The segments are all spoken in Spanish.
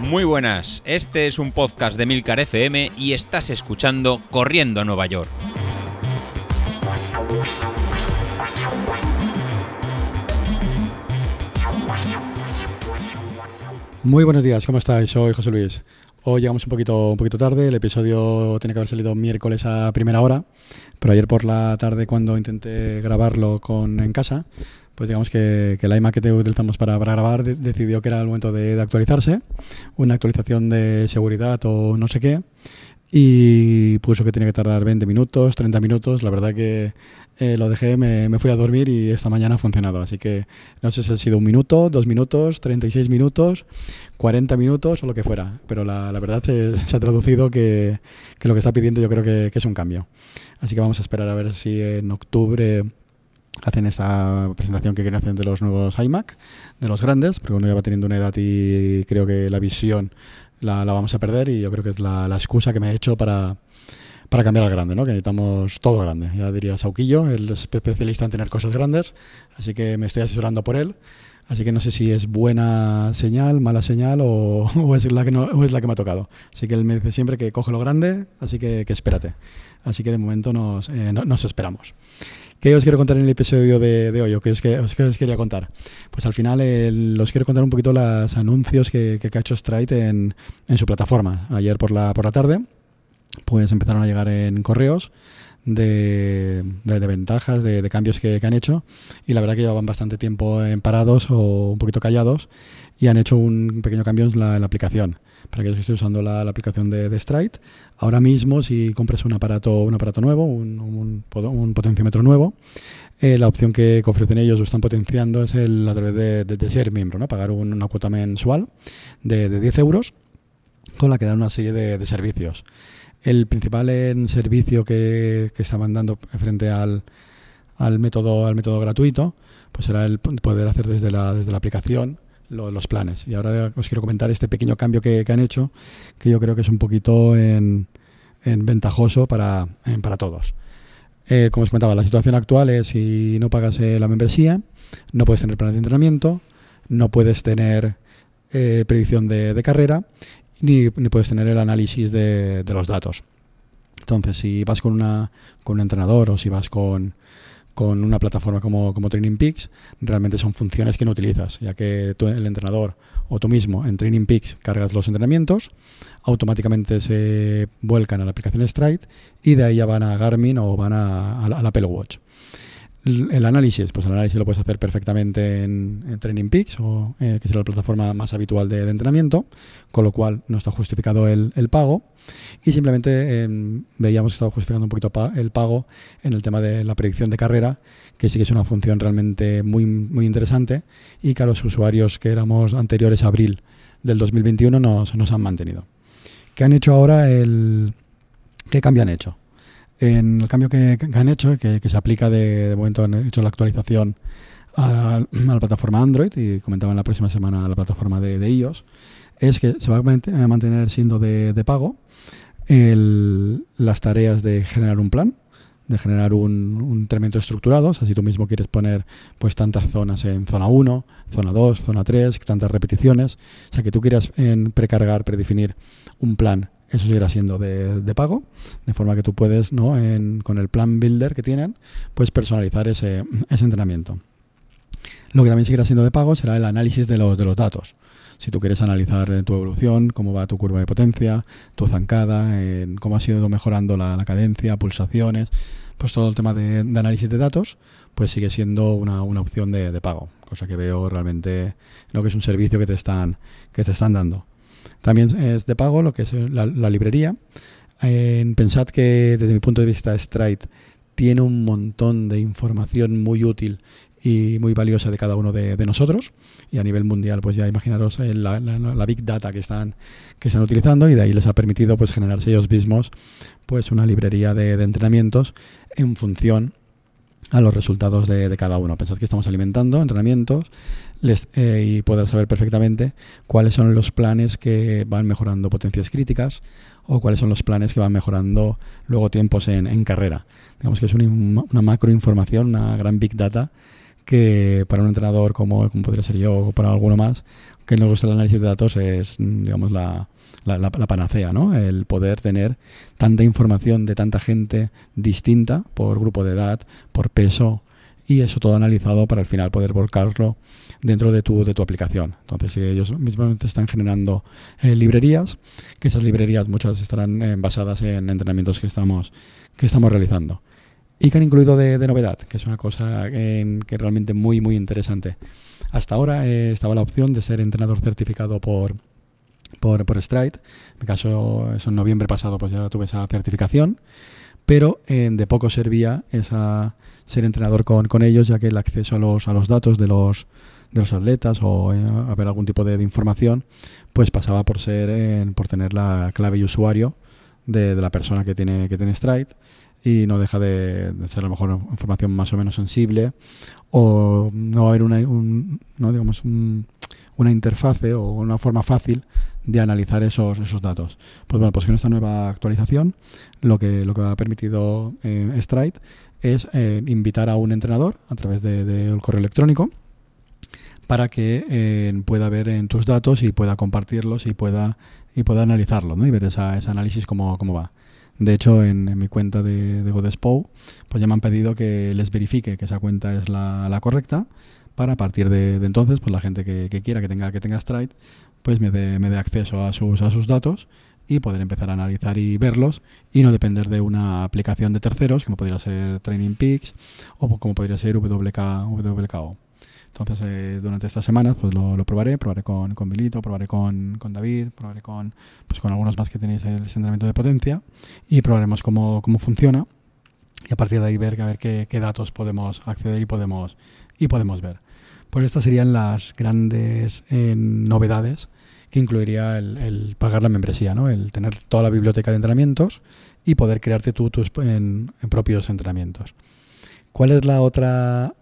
Muy buenas, este es un podcast de Milcar FM y estás escuchando Corriendo a Nueva York. Muy buenos días, ¿cómo estáis? Soy José Luis. Hoy llegamos un poquito, un poquito tarde, el episodio tiene que haber salido miércoles a primera hora, pero ayer por la tarde cuando intenté grabarlo con, en casa, pues digamos que, que la iMac que utilizamos para, para grabar decidió que era el momento de, de actualizarse, una actualización de seguridad o no sé qué, y puso que tenía que tardar 20 minutos, 30 minutos. La verdad que eh, lo dejé, me, me, fui a dormir y esta mañana ha funcionado. Así que no sé si ha sido un minuto, dos minutos, 36 minutos, 40 minutos o lo que fuera. Pero la, la verdad se, se, ha traducido que, que, lo que está pidiendo yo creo que, que es un cambio. Así que vamos a esperar a ver si en octubre hacen esa presentación que quieren hacer de los nuevos iMac, de los grandes, porque uno ya va teniendo una edad y creo que la visión la, la vamos a perder y yo creo que es la, la excusa que me he hecho para, para cambiar al grande, ¿no? que necesitamos todo grande. Ya diría Sauquillo, es especialista en tener cosas grandes, así que me estoy asesorando por él. Así que no sé si es buena señal, mala señal o, o, es, la que no, o es la que me ha tocado. Así que él me dice siempre que coge lo grande, así que, que espérate. Así que de momento nos, eh, no, nos esperamos. ¿Qué os quiero contar en el episodio de, hoy o qué os, qué, os, qué os, quería contar? Pues al final eh, os quiero contar un poquito los anuncios que, que ha hecho Stride en, en, su plataforma. Ayer por la, por la tarde pues empezaron a llegar en correos de, de, de ventajas, de, de cambios que, que, han hecho y la verdad que llevaban bastante tiempo en parados o un poquito callados y han hecho un pequeño cambio en la, en la aplicación para aquellos que estén usando la, la aplicación de, de, Stride. Ahora mismo, si compras un aparato, un aparato nuevo, un, un, un potenciómetro nuevo, eh, la opción que, ofrecen ellos o están potenciando es el a través de, de, de ser miembro, ¿no? pagar un, una cuota mensual de, de 10 euros con la que dan una serie de servicios. El principal servicio que, estaban dando frente al, al, método, al método gratuito pues será el poder hacer desde la, aplicación lo, los planes. Y ahora os quiero comentar este pequeño cambio que, han hecho, que yo creo que es un poquito en, en ventajoso para, para todos. Eh, como os comentaba, la situación actual es si no pagas eh, la membresía, no puedes tener planes de entrenamiento, no puedes tener eh, predicción de carrera ni, ni, puedes tener el análisis de, los datos. Entonces, si vas con, una, con un entrenador o si vas con, una plataforma como, como Training Peaks, realmente son funciones que no utilizas, ya que tú, el entrenador o tú mismo en Training Peaks cargas los entrenamientos, automáticamente se vuelcan a la aplicación Stride y de ahí ya van a Garmin o van a, a, la, a Apple Watch. El análisis, pues el análisis lo puedes hacer perfectamente en, Training Peaks, o, eh, que será la plataforma más habitual de, entrenamiento, con lo cual no está justificado el, pago. Y simplemente eh, veíamos que estaba justificando un poquito el pago en el tema de la predicción de carrera, que sí que es una función realmente muy, muy interesante y que a los usuarios que éramos anteriores a abril del 2021 nos, nos han mantenido. ¿Qué han hecho ahora? El, ¿Qué cambio han hecho? En el cambio que, han hecho, que, se aplica de, de, momento, han hecho la actualización a, a, la plataforma Android y comentaban la próxima semana a la plataforma de, de es que se va a mantener siendo de, pago el, las tareas de generar un plan, de generar un, un entrenamiento estructurado, o sea, si tú mismo quieres poner pues tantas zonas en zona 1, zona 2, zona 3, tantas repeticiones, o sea, que tú quieras en precargar, predefinir un plan eso seguirá siendo de, de, pago, de forma que tú puedes, ¿no? En, con el plan builder que tienen, pues personalizar ese, ese entrenamiento. Lo que también seguirá siendo de pago será el análisis de los, de los datos. Si tú quieres analizar tu evolución, cómo va tu curva de potencia, tu zancada, en cómo ha sido mejorando la, la, cadencia, pulsaciones, pues todo el tema de, de, análisis de datos, pues sigue siendo una, una opción de, de, pago, cosa que veo realmente lo que es un servicio que te están, que te están dando. También es de pago lo que es la, librería. Eh, pensad que desde mi punto de vista Stride tiene un montón de información muy útil y muy valiosa de cada uno de, nosotros y a nivel mundial pues ya imaginaros eh, la, big data que están que están utilizando y de ahí les ha permitido pues generarse ellos mismos pues una librería de entrenamientos en función a los resultados de, cada uno. Pensad que estamos alimentando entrenamientos les, eh, y poder saber perfectamente cuáles son los planes que van mejorando potencias críticas o cuáles son los planes que van mejorando luego tiempos en, en carrera. Digamos que es una, una macro información, una gran big data que para un entrenador como, como podría ser yo o para alguno más, que nos gusta el análisis de datos es, digamos, la, la, la, panacea, ¿no? El poder tener tanta información de tanta gente distinta por grupo de edad, por peso, y eso todo analizado para al final poder volcarlo dentro de tu, de tu aplicación. Entonces, ellos mismos están generando eh, librerías, que esas librerías muchas estarán eh, basadas en entrenamientos que estamos, que estamos realizando. Y que han incluido de, novedad, que es una cosa que realmente muy, muy interesante. Hasta ahora eh, estaba la opción de ser entrenador certificado por, por, por Stride. En mi caso, eso en noviembre pasado, pues ya tuve esa certificación. Pero de poco servía esa ser entrenador con, con, ellos, ya que el acceso a los, a los datos de los, de los atletas o eh, a ver algún tipo de, información, pues pasaba por ser por tener la clave y usuario de, de, la persona que tiene, que tiene Stride y no deja de, ser a lo mejor información más o menos sensible o no haber una, no, digamos, una interfase o una forma fácil de analizar esos, esos datos. Pues bueno, pues con esta nueva actualización lo que, lo que ha permitido eh, Stride es eh, invitar a un entrenador a través del de, correo electrónico para que eh, pueda ver en tus datos y pueda compartirlos y pueda y pueda analizarlos ¿no? y ver ese análisis cómo, cómo va. De hecho, en, mi cuenta de, de Godespo, pues ya me han pedido que les verifique que esa cuenta es la, correcta para a partir de, entonces, pues la gente que, quiera que tenga que tenga Stride, pues me dé, acceso a sus, a sus datos y poder empezar a analizar y verlos y no depender de una aplicación de terceros como podría ser Training Peaks o como podría ser WK, WKO. Entonces, eh, durante estas semanas, pues lo, probaré, probaré con, con Milito, probaré con, con, David, probaré con, pues con algunos más que tenéis el entrenamiento de potencia y probaremos cómo, cómo funciona y a partir de ahí ver, a ver qué, qué, datos podemos acceder y podemos, y podemos ver. Pues estas serían las grandes eh, novedades que incluiría el, pagar la membresía, ¿no? el tener toda la biblioteca de entrenamientos y poder crearte tú tus en, propios entrenamientos. ¿Cuál es la otra?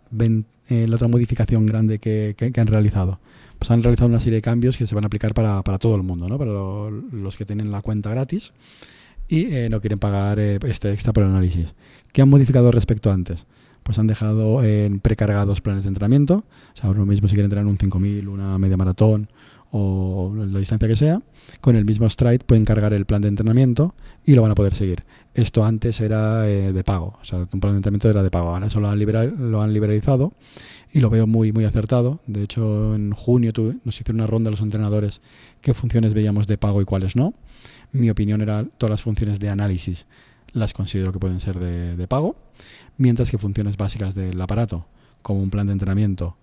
Eh, la otra modificación grande que, han realizado. Pues han realizado una serie de cambios que se van a aplicar para, todo el mundo, ¿no? para los que tienen la cuenta gratis y eh, no quieren pagar este extra por el análisis. ¿Qué han modificado respecto a antes? Pues han dejado en precargados planes de entrenamiento. O sea, ahora mismo si quieren entrenar un 5000, una media maratón o la distancia que sea, con el mismo Stride pueden cargar el plan de entrenamiento y lo van a poder seguir. Esto antes era eh, de pago, o sea, un plan de entrenamiento era de pago. Ahora eso lo han, lo han liberalizado y lo veo muy, muy acertado. De hecho, en junio nos hicieron una ronda los entrenadores qué funciones veíamos de pago y cuáles no. Mi opinión era todas las funciones de análisis las considero que pueden ser de, pago, mientras que funciones básicas del aparato, como un plan de entrenamiento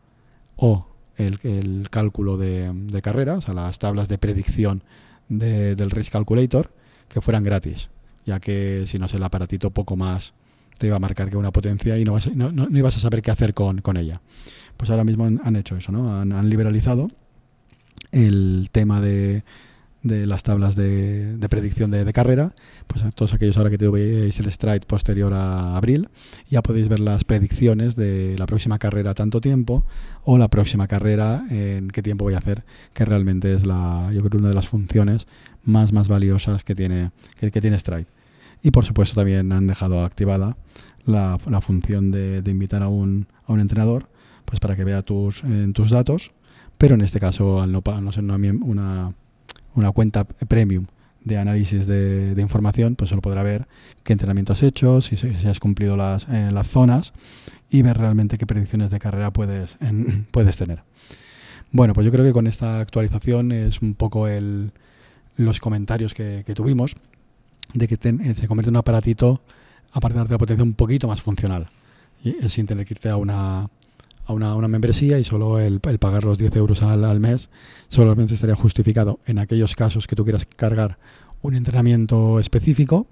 o el, cálculo de, de, carrera, o sea, las tablas de predicción del Race Calculator, que fueran gratis, ya que si no es el aparatito poco más te iba a marcar que una potencia y no, no, ibas a saber qué hacer con ella. Pues ahora mismo han, hecho eso, ¿no? han liberalizado el tema de de las tablas de, predicción de, carrera, pues a todos aquellos ahora que veis el stride posterior a abril, ya podéis ver las predicciones de la próxima carrera tanto tiempo o la próxima carrera en qué tiempo voy a hacer, que realmente es la, yo creo una de las funciones más más valiosas que tiene, que, tiene stride. Y por supuesto también han dejado activada la, función de, de, invitar a un, a un entrenador pues para que vea tus, tus datos, pero en este caso al no, no ser una, una una cuenta premium de análisis de, información, pues solo podrá ver qué entrenamientos has hecho, si, has cumplido las, eh, las zonas y ver realmente qué predicciones de carrera puedes, puedes tener. Bueno, pues yo creo que con esta actualización es un poco el, los comentarios que, tuvimos de que eh, se convierte en un aparatito, aparte de darte la potencia, un poquito más funcional, sin tener que irte a una, a una, una, membresía y solo el, pagar los 10 euros al, al, mes solamente estaría justificado en aquellos casos que tú quieras cargar un entrenamiento específico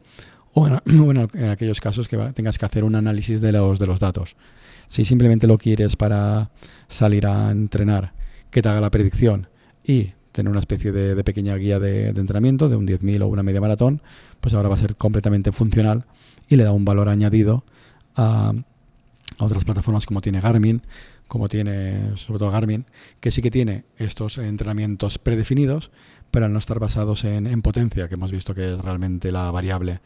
o en, aquellos casos que tengas que hacer un análisis de los, de los datos. Si simplemente lo quieres para salir a entrenar, que te haga la predicción y tener una especie de, de pequeña guía de, de, entrenamiento de un 10.000 o una media maratón, pues ahora va a ser completamente funcional y le da un valor añadido a, a otras plataformas como tiene Garmin, como tiene sobre todo Garmin, que sí que tiene estos entrenamientos predefinidos, pero al no estar basados en, potencia, que hemos visto que es realmente la variable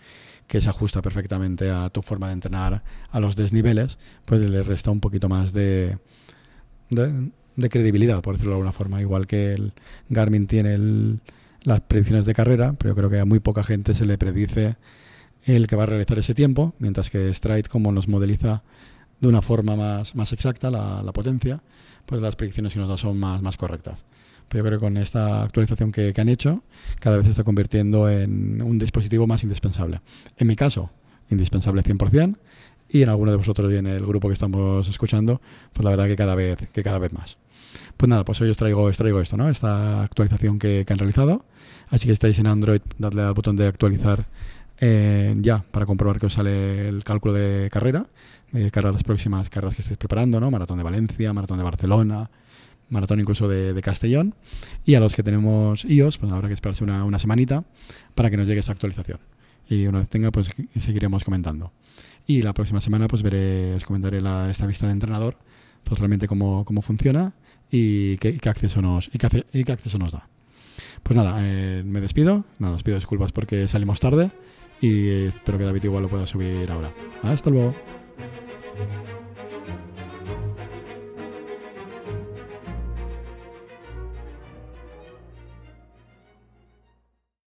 que se ajusta perfectamente a tu forma de entrenar, a los desniveles, pues le resta un poquito más de, de, credibilidad, por decirlo de alguna forma. Igual que el Garmin tiene las predicciones de carrera, pero creo que a muy poca gente se le predice el que va a realizar ese tiempo, mientras que Stride, como nos modeliza de una forma más, más exacta la, potencia, pues las predicciones que nos da son más, más correctas. Pero yo creo que con esta actualización que, que, han hecho, cada vez se está convirtiendo en un dispositivo más indispensable. En mi caso, indispensable 100%, y en alguno de vosotros y en el grupo que estamos escuchando, pues la verdad que cada vez, que cada vez más. Pues nada, pues hoy os traigo, os traigo esto, ¿no? Esta actualización que, que han realizado. Así que estáis en Android, dadle al botón de actualizar eh, ya para comprobar que os sale el cálculo de carrera, de cara a las próximas carreras que estéis preparando, ¿no? Maratón de Valencia, Maratón de Barcelona, Maratón incluso de, Castellón. Y a los que tenemos iOS, pues habrá que esperarse una, una semanita para que nos llegue esa actualización. Y una vez tenga, pues seguiremos comentando. Y la próxima semana, pues veré, os comentaré la, esta vista de entrenador, pues realmente cómo, cómo funciona y qué, qué acceso nos, y qué, y qué acceso nos da. Pues nada, eh, me despido. Nada, os pido disculpas porque salimos tarde y espero que David igual lo pueda subir ahora. Hasta luego.